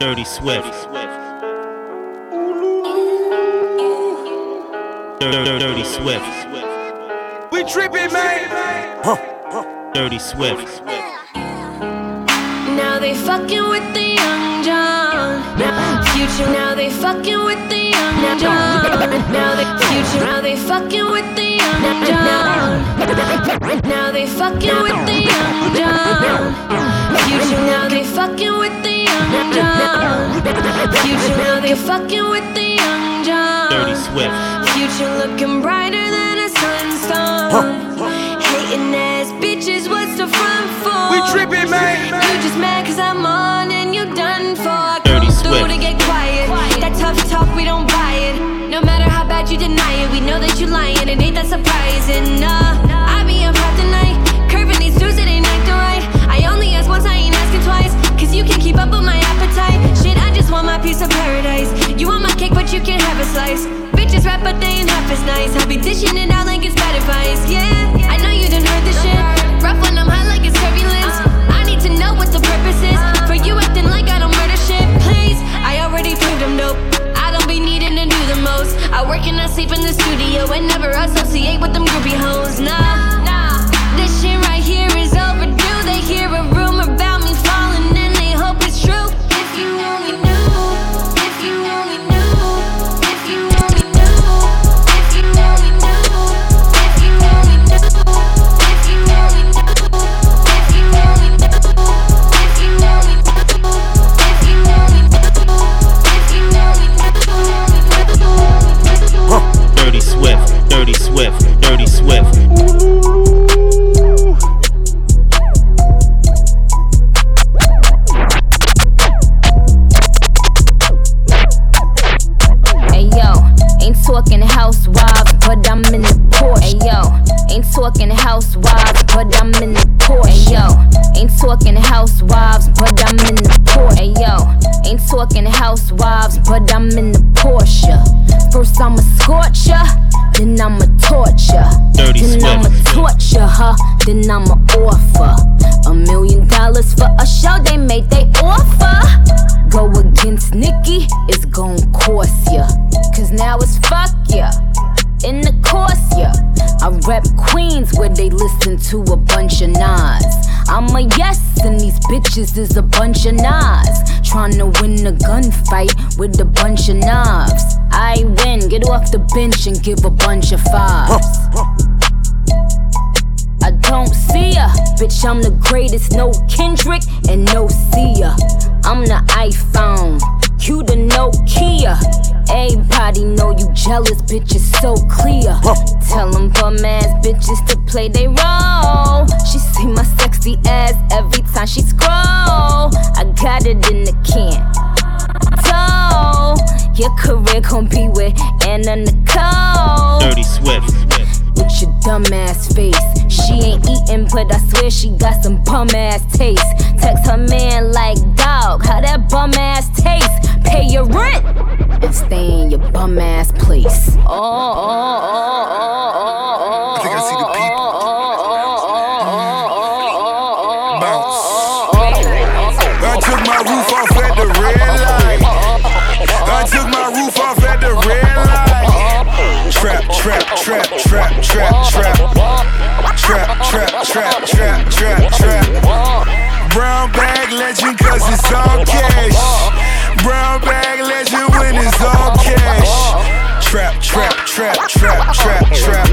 Dirty Swift. Dirty, Dirty Swift. We tripping, man. Dirty Swift. Now they fucking with the young John. Now, future, now they fucking with the young John. Now they future, now they fucking with the young John. Now they fucking with the young John. Future, now they fucking with the young John. Future, now they fucking with the young John. Dirty Swift. Future looking brighter than a sunstone. Hating ass bitches, what's the front for? We tripping, man. You just mad cause I'm on and you done for. Quiet. That tough talk, we don't buy it. No matter how bad you deny it, we know that you're lying. It ain't that surprising. Nah, I be up half the night. Curving these dudes, it ain't acting right. I only ask once, I ain't asking twice. Cause you can't keep up with my appetite. Shit, I just want my piece of paradise. You want my cake, but you can't have a slice. Bitches rap, but they ain't half as nice. I be dishing it out like it's bad advice. Yeah, I know sleep in the studio and never associate with them groupie hoes. Nah. Talking housewives, but I'm in the Porsche. Hey yo, ain't talking housewives, but I'm in the Porsche. First I'ma scorch ya, then I'ma torture. Dirty then I'ma torture her, then I'ma offer a million dollars for a show they made they offer. Go against Nikki, it's gon' cost ya. Cause now it's fuck ya. In the course, yeah. I rep Queens where they listen to a bunch of Nas. I'm a yes, and these bitches is a bunch of Nas. Tryna win a gunfight with a bunch of knobs. I win, get off the bench and give a bunch of fives. I don't see ya. Bitch, I'm the greatest. No Kendrick and no Sia. I'm the iPhone. You the Nokia. Everybody know you jealous, bitch, it's so clear. Tell them bum ass bitches to play they role. She see my sexy ass every time she scroll. I got it in the can. So, your career gon' be with Anna Nicole Dirty Swift. with your dumb ass face. She ain't eating, but I swear she got some bum ass taste. Text her man like, dog, how that bum ass taste? Pay your rent and stay in your bum ass place. Oh, oh, oh, oh, oh, oh. I think I see the trap, trap, trap. Trap, trap, trap, trap, trap. Brown bag legend cause it's all cash. Brown bag legend when it's all cash. Trap, trap, trap, trap, trap, trap.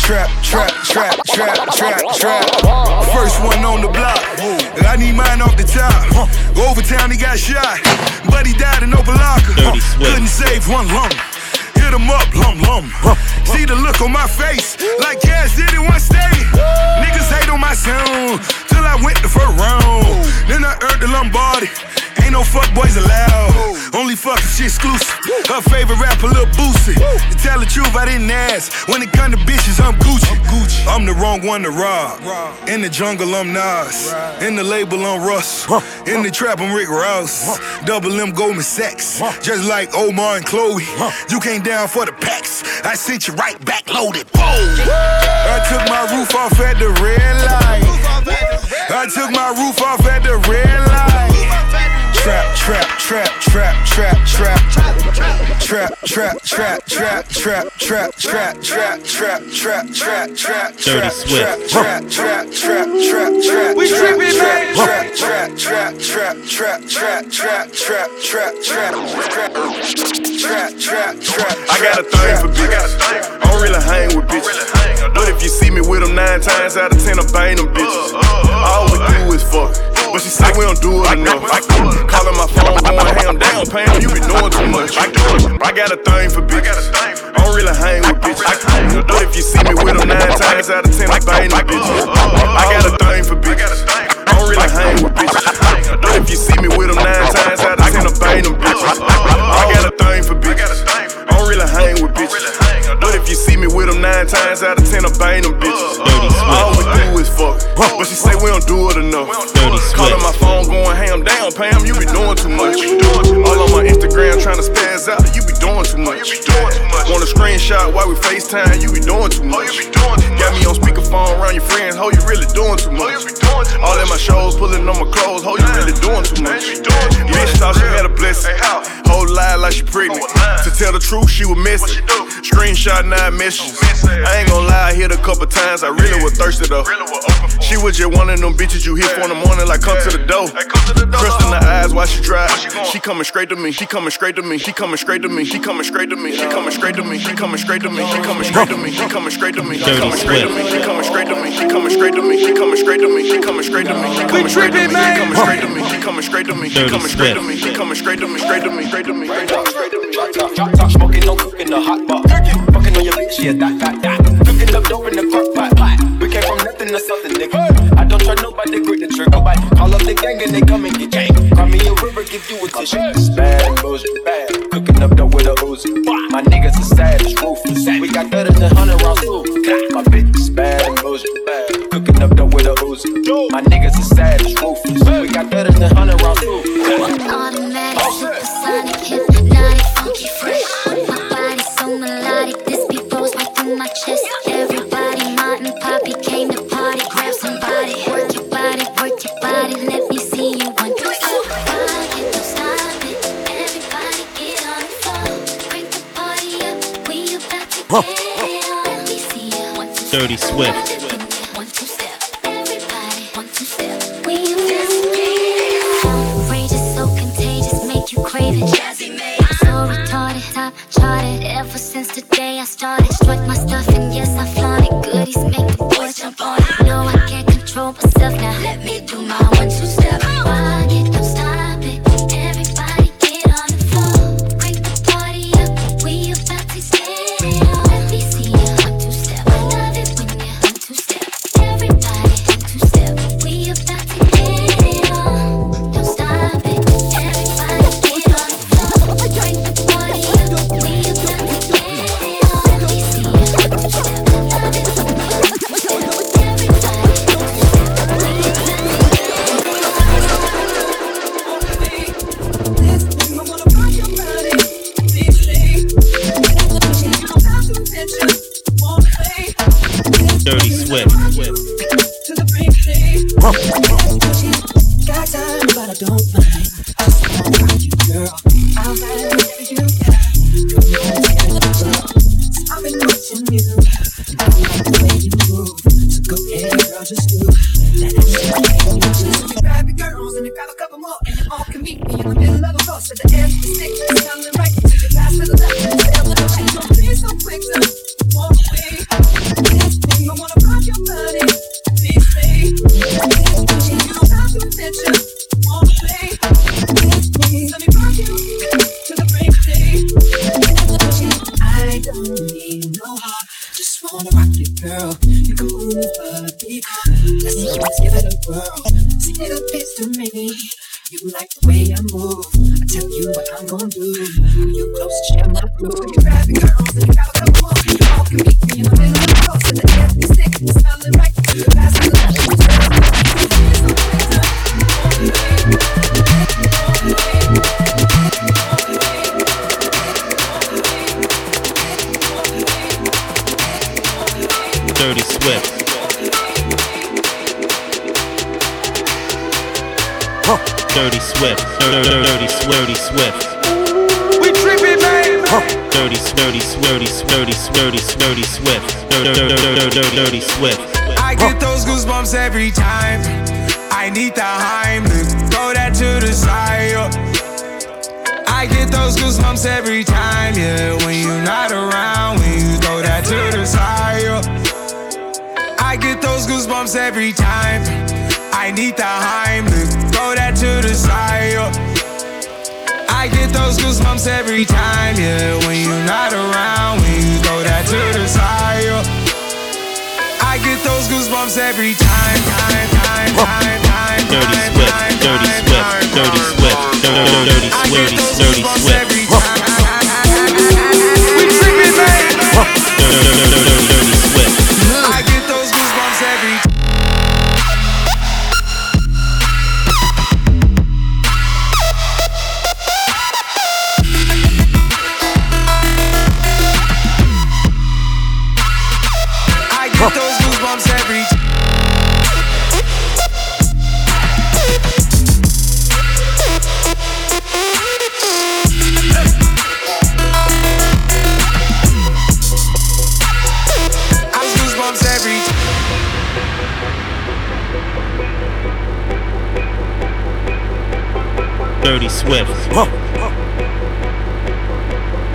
Trap, trap, trap, trap, trap, trap. First one on the block. I need mine off the top. Over town, he got shot. But he died in open locker. Dirty Swift. Couldn't save one lump. Him up, lum lum. See the look on my face, like Cash did it one stay. Niggas hate on my sound, till I went the first round. Then I earned the Lombardi. Ain't no fuck boys Only fucking shit exclusive. Her favorite rapper, Lil Boosie. To tell the truth, I didn't ask. When it come to bitches, I'm Gucci. I'm Gucci. I'm the wrong one to rob. In the jungle, I'm Nas. In the label, I'm Russ. In the trap, I'm Rick Ross. Double M Goldman Sachs. Just like Omar and Chloe. You came down for the packs. I sent you right back loaded. Whoa. I took my roof off at the red light. I took my roof off at the red light. Trap, trap, trap, trap, trap, trap trap, trap, trap, trap, trap, trap, trap, trap, trap, trap, trap, trap, Dirty Swift. trap, trap, trap, trap, trap. We tripping, man. Trap, trap, trap, trap, trap, trap, trap, trap, trap, trap, trap, trap, trap, trap. I got a thing for bitches. I don't really hang with bitches. But if you see me with them nine times out of ten, I bang them bitches. All we do is fuck. But she say we don't do it enough. Calling my phone, I'm going ham down, Pam, you be doing too much. I got a thing for bitches. I don't really hang with bitches. But if you see me with them nine times out of ten, I bang them bitches. While we FaceTime? You be doing too much. Got me on speakerphone around your friends. Ho, you really doing too much. All in my shows, pulling on my clothes. Ho, you really doing too much. Bitch thought she had a blessing. Whole lie like she pregnant. To tell the truth, she was missing. Screenshot nine messages. I ain't gonna lie, I hit a couple times. I really was thirsty though. She was just one of them bitches you hit for in the morning, like come to the door. Crust in the eyes while she drive. She coming straight to me. She coming straight to me. She coming straight to me. She coming straight to me. She coming straight to me. She coming straight to me. She coming straight to me. She coming straight to me. She coming straight to me. She coming straight to me. She coming straight to me. She coming straight to me. She coming straight to me. She coming straight to me. tripping, man. She coming straight to me. She coming straight to me. She coming straight to Swift. me. She coming straight to me. Straight to me. Straight to me. Straight to me. Straight to me. Drop top, drop top, smoking, no cooking, the hot pot. Fucking on your bitch, yeah, that, that, that. Cooking up dope in the crock pot, pot. We came from nothing to something, nigga. I don't trust nobody, grip the trigger, nobody. Call up the gang and they come and get gang. Call me a river, give you a tissue. It's bad bullshit, bad. Cooking up dope with a Uzi. My niggas are savage, ruthless. We got better than 100 rounds too. My bitch is bad bullshit, bad. Cooking up dope with a Uzi. My niggas are savage, ruthless. We got better than 100 rounds too. Swift. Right. Swift, dirty, dirty, dirty Swift. We tripping, man. Dirty, dirty, dirty, dirty, dirty, dirty Swift. Dirty, Swift. I get those goosebumps every time. I need the Heimlich, throw that to the side. I get those goosebumps every time, yeah. When you're not around, when you throw that to the side. I get those goosebumps every time. I need the Heimlich, throw that to the side. yo. I get those goosebumps every time, yeah. When you're not around, when you throw that to the side. yo. I get those goosebumps every time, time, time, time, time. Dirty time, dirty time, dirty. Swift, dirty, dirty I get Swift, dirty every time. We tripping, man. Dirty, dirty, dirty, Dirty Swift.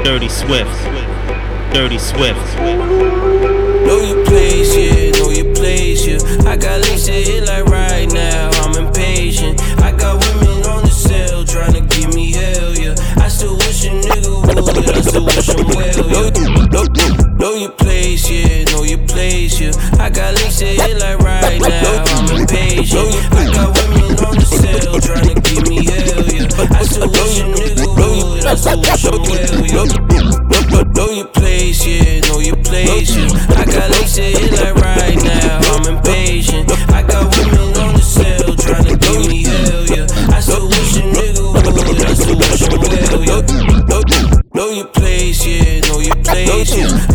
Dirty Swift. Dirty Swift. Know your place, yeah, know your place, yeah. I got links to hit like right now, I'm impatient. I got women on the cell trying to give me hell, yeah. I still wish a nigga would, I still wish him well, yeah. Know, know, know your place, yeah, know your place, yeah. I got links to hit like right now, I'm impatient. I got Know, your place, yeah, know your place, yeah. I got links to hit like right now, I'm impatient. I got women on the cell trying to give me hell, yeah. I still wish a nigga would, I still wish him well, yeah. Know your place, yeah, know your place, yeah.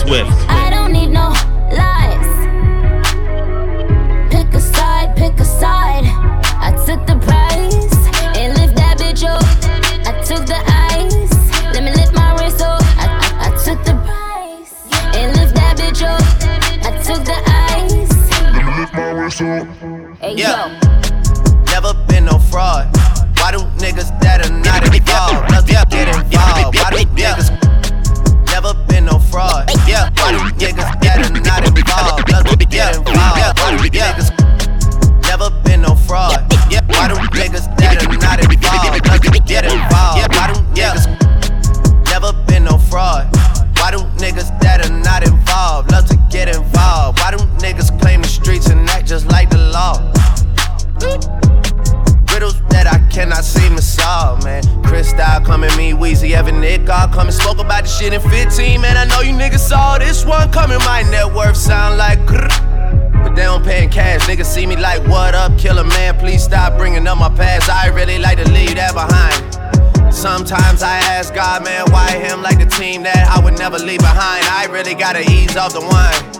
Swift. Shit in 15, man. I know you niggas saw this one coming. My net worth sound like grrr. But they don't pay in cash. Niggas see me like, what up, killer man? Please stop bringing up my past. I really like to leave that behind. Sometimes I ask God, man, why him like the team that I would never leave behind? I really gotta ease off the wine,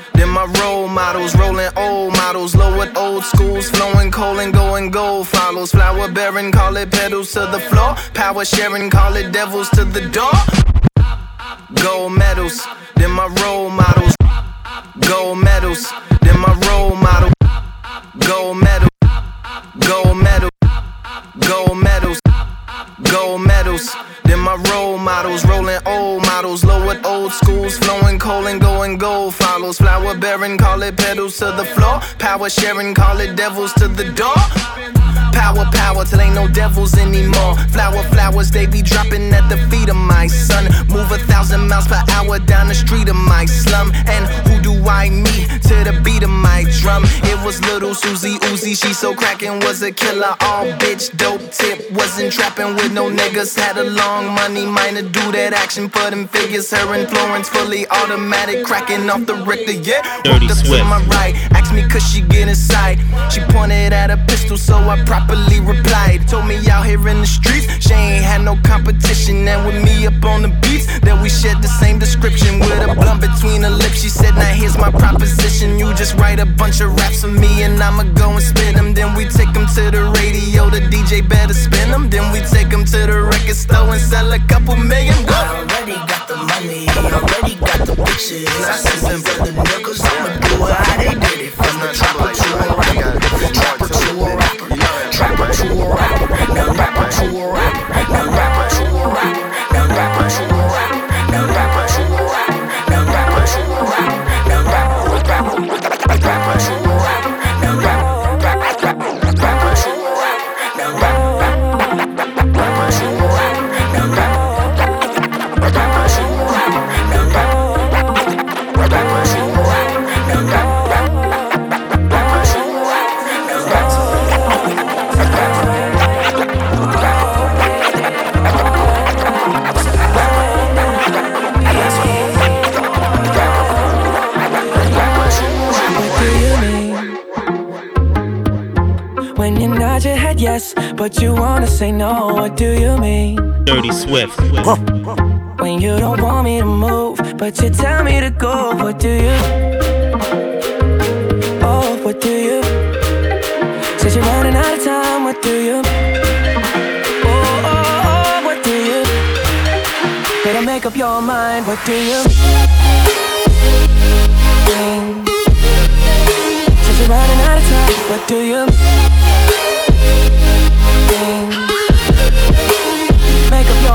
then my role models, rolling old models, lowered old schools, flowing coal and going gold follows. Flower bearing, call it petals to the floor. Power sharing, call it devils to the door. Gold medals, then my role models. Gold medals, then my role model. Gold medal, gold medal, gold medals, gold medals. Then my role models, rolling old models, low lowered old schools, flowing coal and going gold follows. Flower bearing, call it pedals to the floor. Power sharing, call it devils to the door. Power, power, till ain't no devils anymore. Flower, flowers, they be dropping at the feet of my son. Move a thousand miles per hour down the street of my slum. And who do I meet to the beat of my drum? It was little Susie Uzi, she so crackin', was a killer. All bitch, dope tip, wasn't trapping with no niggas. Had a long money, minor do that action for them figures. Her and Florence fully automatic, cracking off the Richter, yeah. Dirty Walked up Swift. to my right, asked me could she get inside. She pointed at a pistol, so I properly replied. Told me out here in the streets, she ain't had no competition. And with me up on the beats, that we shared the same description. With a blunt between her lips, she said, Now here's my proposition. You just write a bunch of raps for me, and I'ma go and spit them. Then we take them to the radio, the DJ better spin them. Then we take them to the record store and sell a couple million. Woo! Already got the money, already got the bitches. I some for the niggas, I'ma do it how they did it. From the trapper to a rapper, to rapper, trapper to a rapper, now rapper to a rapper, now rapper to a rapper, now rapper to a rapper, yes, but you wanna say no, what do you mean? Dirty Swift. When you don't want me to move, but you tell me to go, what do you? Oh, what do you? Says you're running out of time, what do you? Oh, oh, oh, what do you? Better make up your mind, what do you? Says you're running out of time, what do you?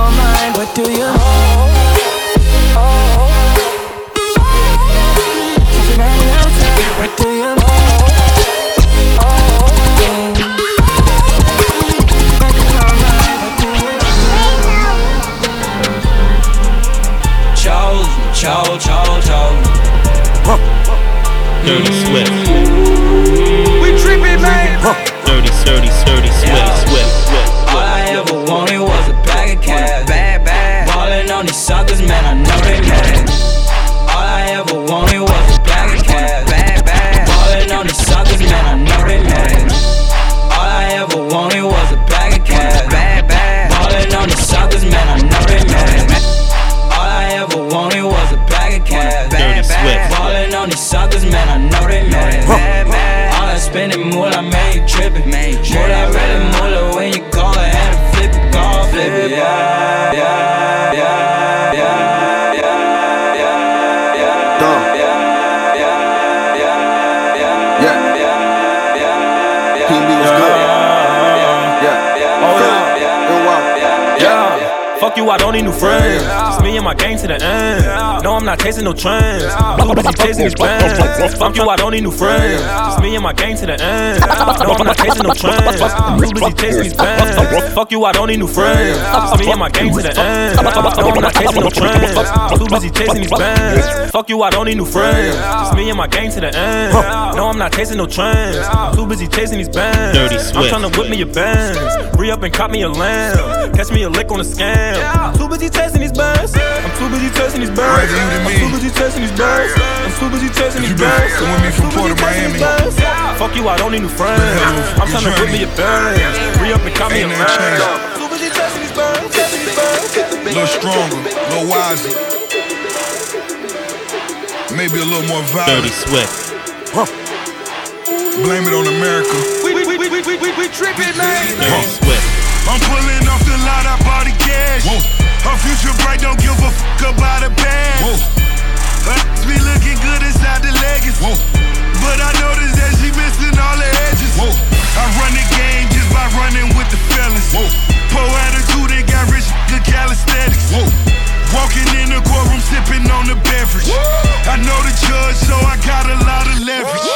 your mind, what do you hold? What do you Dirty Swift. We man. Dirty, dirty Swift. I don't need new friends. It's me and my gang to the end. No, I'm not chasing no trends. Too busy chasing these bands. Fuck you, I don't need new friends. It's me and my gang to the end. No, I'm not chasing no trends. Too busy chasing these bands. Fuck you, I don't need new friends. It's me and my gang to the end. No, I'm not chasing no trends. Too busy chasing these bands. Fuck you, I don't need new friends. It's me and my gang to the end. No, I'm not chasing no trends. Too busy chasing these bands. Dirty I'm trying to whip me a Benz. Re up and cop me a lamb. Catch me a lick on a scam. Too busy chasing these bands. I'm too busy chasing these bands. Rather you than I'm too busy chasing these bands. I'm too busy chasing these been bands. fucking with me from Too busy Port of these Miami. bands. Fuck you, I don't need new friends. I'm trying to whip me a Benz. Re up and cop me a Ain't nothing Too busy chasing these bands. Chasing these bands. A little stronger, a little wiser. Maybe a little more Dirty violent. Swift. Blame it on America. We, we, we, we, we, we, we tripping, man. Dirty Swift. I'm pulling off the lot, I bought the cash. Her future bright, don't give a fuck about a bag. Her be looking good inside the leggings. But I noticed that she missing all the edges. I run the game just by running with the fellas. Poor attitude, they got rich, good calisthenics. Walking in the courtroom, sipping on the beverage. I know the judge, so I got a lot of leverage.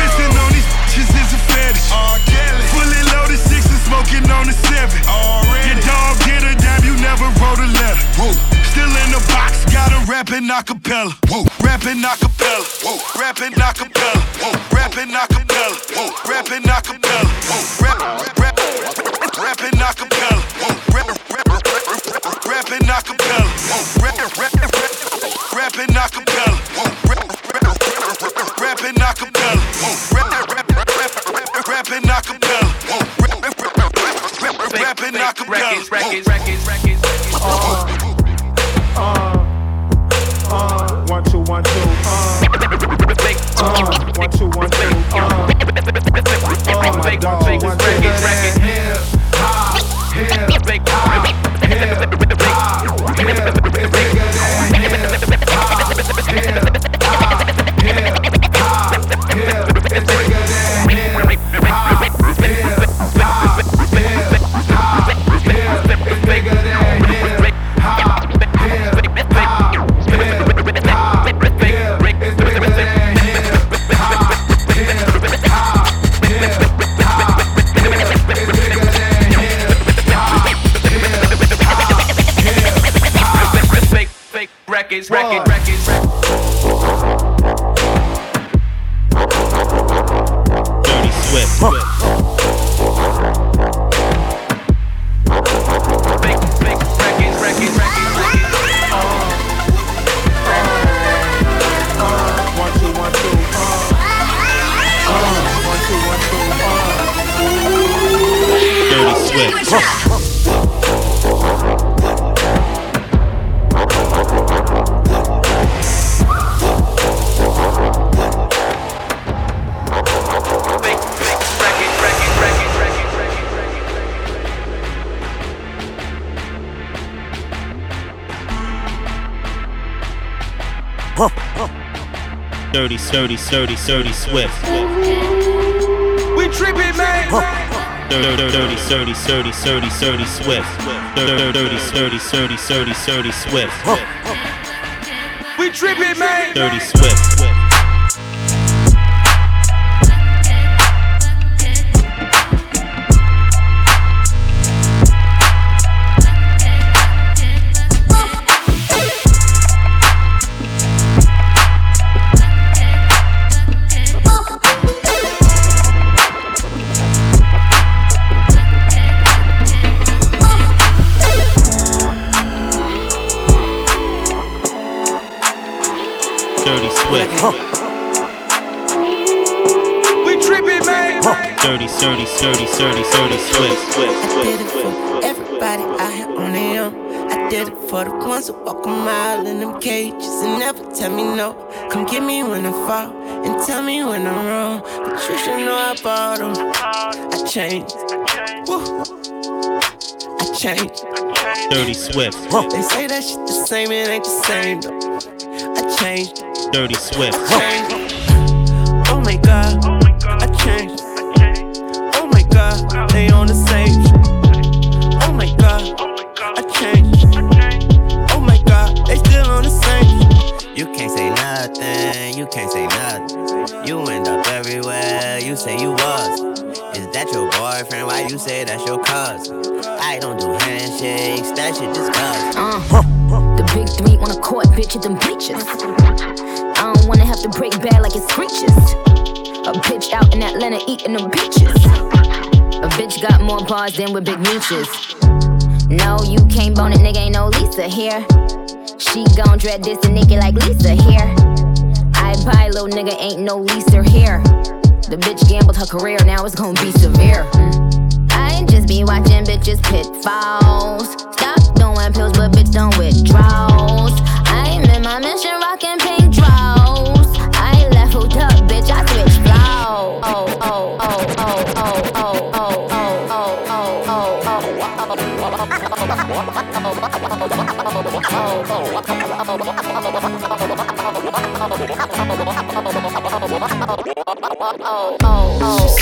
Pissing on these bitches is a fetish. Fully loaded six and smoking on the seven. Your dog did a dime, you never wrote a letter. Still in the box, got a rapping acapella. Rapping acapella. Rapping acapella. Rapping acapella. Dirty, dirty, dirty, dirty Swift. We tripping, man. Dirty, dirty, dirty, dirty, dirty, dirty Swift. Dirty, dirty, dirty, dirty, dirty, dirty Swift. We tripping, man. Dirty Swift. Dirty Swift. We tripping, man. Dirty, dirty, dirty, dirty, dirty Swift. I did it for everybody out here on their own. I did it for the ones who walk a mile in them cages and never tell me no. Come get me when I fall and tell me when I'm wrong. But you should know I bought them. I changed. Woo. I changed. Dirty Swift. They say that shit the same, it ain't the same though changed. Dirty Swift. Changed. Oh my god, oh I changed. Oh my god, they on the same. Oh my god, oh I changed. Oh my god, they still on the same. You can't say nothing, you can't say nothing. You end up everywhere, you say you was. Is that your boyfriend? Why you say that's your cousin? I don't do handshakes, that shit disgusting. Uh, the big three on the court, bitch, at them bleachers. Atlanta eating them peaches. A bitch got more bars than with big mooches. No, you can't bone it, nigga, ain't no Lisa here. She gon' dread this and nigga like Lisa here. I buy little nigga, ain't no Lisa here. The bitch gambled her career, now it's gon' be severe. I just be watching bitches pitfalls. Stop doing pills, but bitch don't withdrawals. I'm in my mission,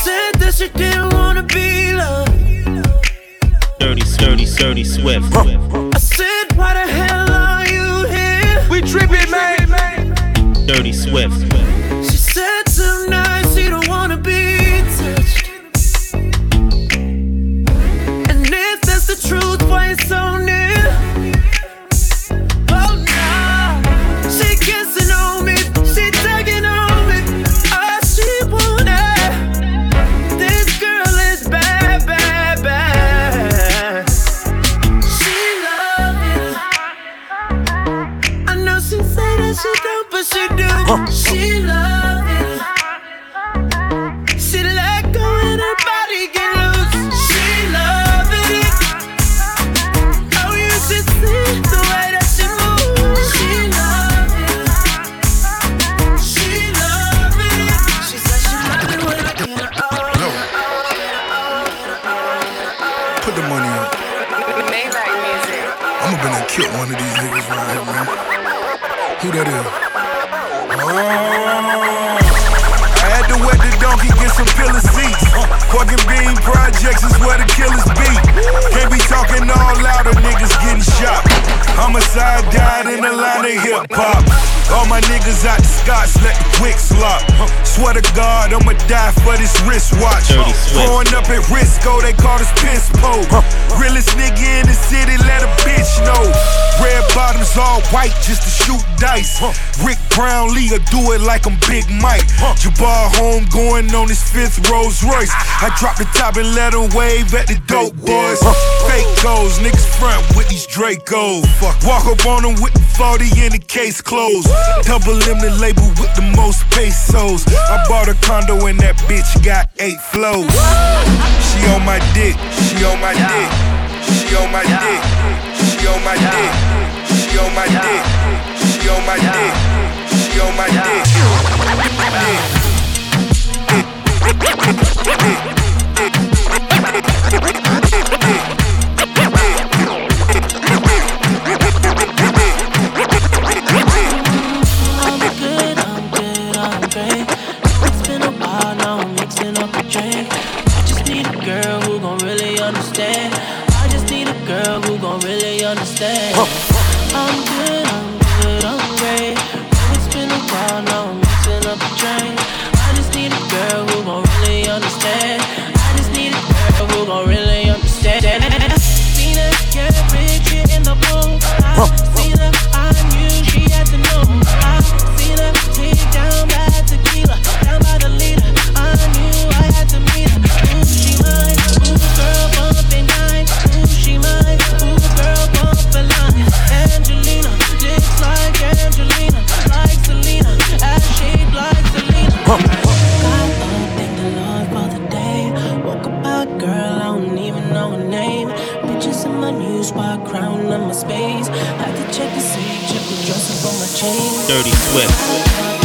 said that she didn't wanna be loved. Dirty, dirty, dirty Swift. I said, why the hell are you here? We tripping, man. Dirty Swift. The money up. I'ma been and killed one of these niggas right here, man. Who that is? Oh. I had to wet the donkey, get some pillar seats. Uh, Pork and bean projects is where the killers be. Can't be talking all loud, or niggas getting shot. Homicide died in the line of hip hop. All my niggas out the Scots, let the quicks lock. Uh, swear to God, I'ma die for this wristwatch. Uh, Swift. Growing up at Risco, they call us piss po. Realest nigga in the city, let a bitch know. Red bottoms all white just to shoot dice. Rick Brownlee will do it like I'm Big Mike. Jabbar home going on his fifth Rolls Royce. I drop the top and let him wave at the dope boys. Fake goals, niggas front with these Dracos. Walk up on them with the 40 in the case closed. Double M the label with the most pesos. I bought a condo and that bitch got eight flows. She on my dick, she on my dick, she on my dick, she on my dick, she on my dick, she on my dick, she on my dick. Hey, hey, hey. Know her name. Bitches in my new spot, crown on my space. Had to check the safe, check the dresser for my chain. Dirty Swift.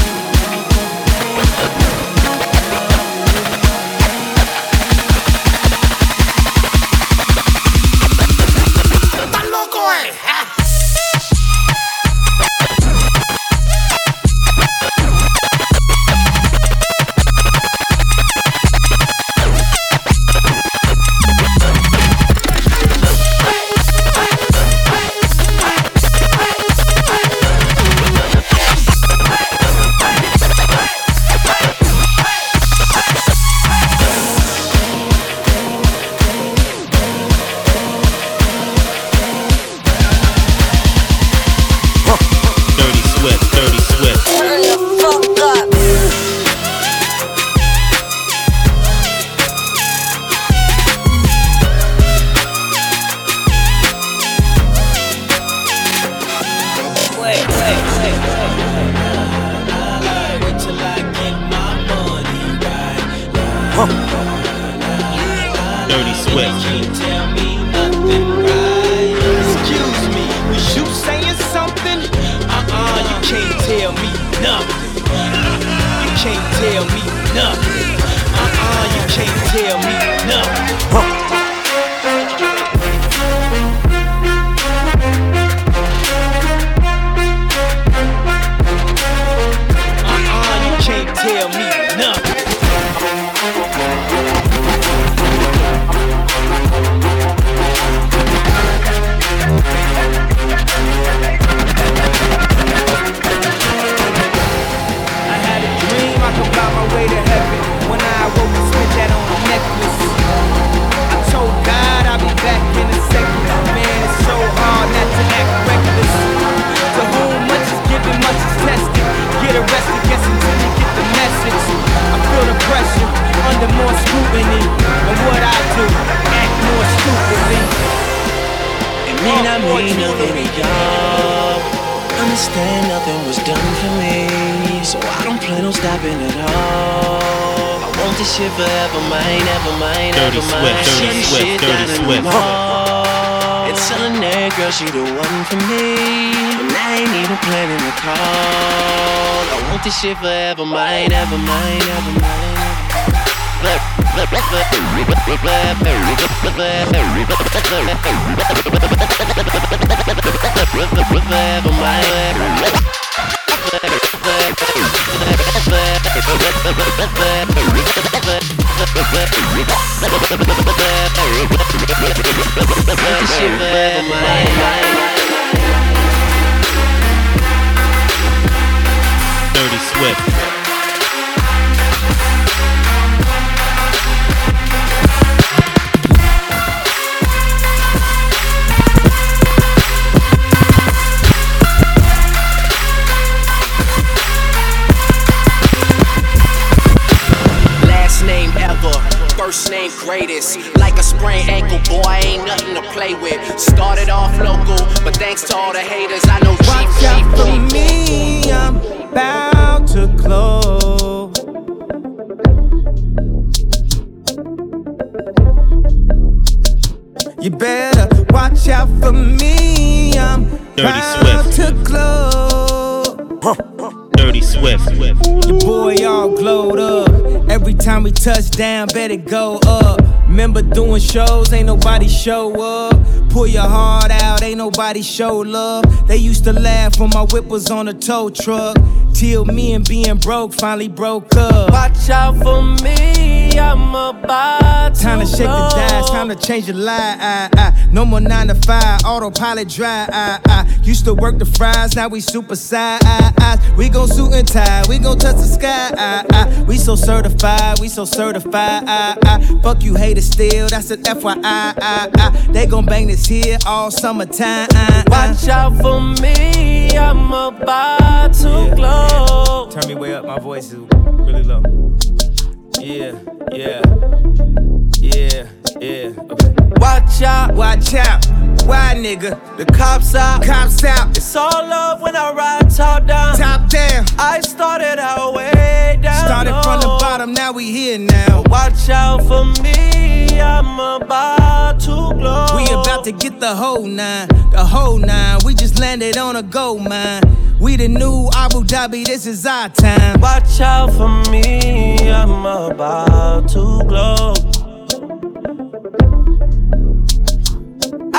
Dirty Swift. Can't tell me nothing right. Excuse me, was you saying something? Uh-uh, you can't tell me nothing. You can't tell me nothing. Uh-uh, you can't tell me nothing. Pressure under more scrutiny. And what I do, act more stupidly. It may not mean nothing to y'all. Understand nothing was done for me, so I don't plan on stopping at all. I want this shit forever, mine, ever mine, ever Swift, mine. Dirty Shutting Swift, shit Dirty down in the Swift. mall. And telling that girl she the one for me, and I ain't even planning to call. I want this shit forever, mine, ever mine, ever mine. Dirty Swift. First name greatest. Like a sprained ankle, boy, ain't nothing to play with. Started off local, but thanks to all the haters, I know Watch Chief out for people. me, I'm about to close. You better watch out for me, I'm Dirty about Swift. to close. Dirty Swift. Your boy all glowed up. Every time we touch down, better go up. Remember doing shows, ain't nobody show up. Pull your heart out, ain't nobody show love. They used to laugh when my whip was on a tow truck. Till me and being broke finally broke up. Watch out for me, I'm about to Time to shake the dice, time to change your life. ah, ah. No more nine to five, autopilot dry. ah, ah. Used to work the fries, now we super side. We gon' suit and tie, we gon' touch the sky. ah, ah. We so certified, we so certified. ah, ah. Fuck you haters still, that's an FYI. ah, ah. They gon' bang this here all summertime. Watch out for me, I'm about to glow. Turn me way up, my voice is really low. Yeah, yeah, yeah, yeah. Okay. Watch out, watch out. Why, nigga? The cops out, cops out. It's all love when I ride top down. Top down. I started out way down. Started from the bottom, now we here now. Watch out for me, I'm about to glow. We about to get the whole nine, the whole nine. We just landed on a gold mine. We the new Abu Dhabi, this is our time. Watch out for me, I'm about to glow.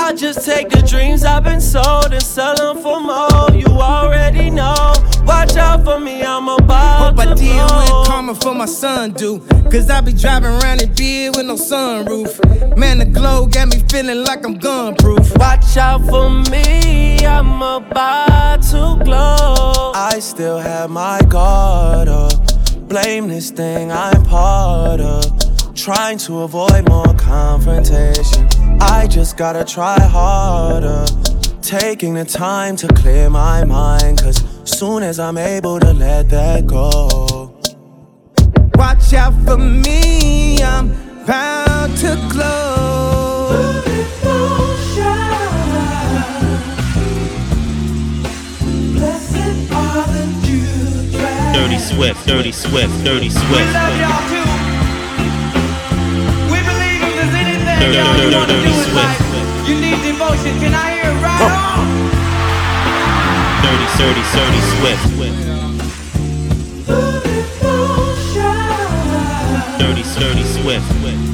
I just take the dreams I've been sold and sell them for more. You already know. Watch out for me, I'm about Hope I to deal with karma for my son, do. Cause I be driving around in beard with no sunroof. Man, the glow got me feeling like I'm gun proof. Watch out for me, I'm about to glow. I still have my guard up. Blame this thing I'm part of. Trying to avoid more confrontation. I just gotta try harder. Taking the time to clear my mind. Cause soon as I'm able to let that go. Watch out for me, I'm bound to close. Dirty Swift. Dirty Swift. Dirty We love y'all too. Man, y'all, you wanna You need devotion, can I hear it right on? Dirty, dirty, dirty, swift. Dirty, dirty, swift.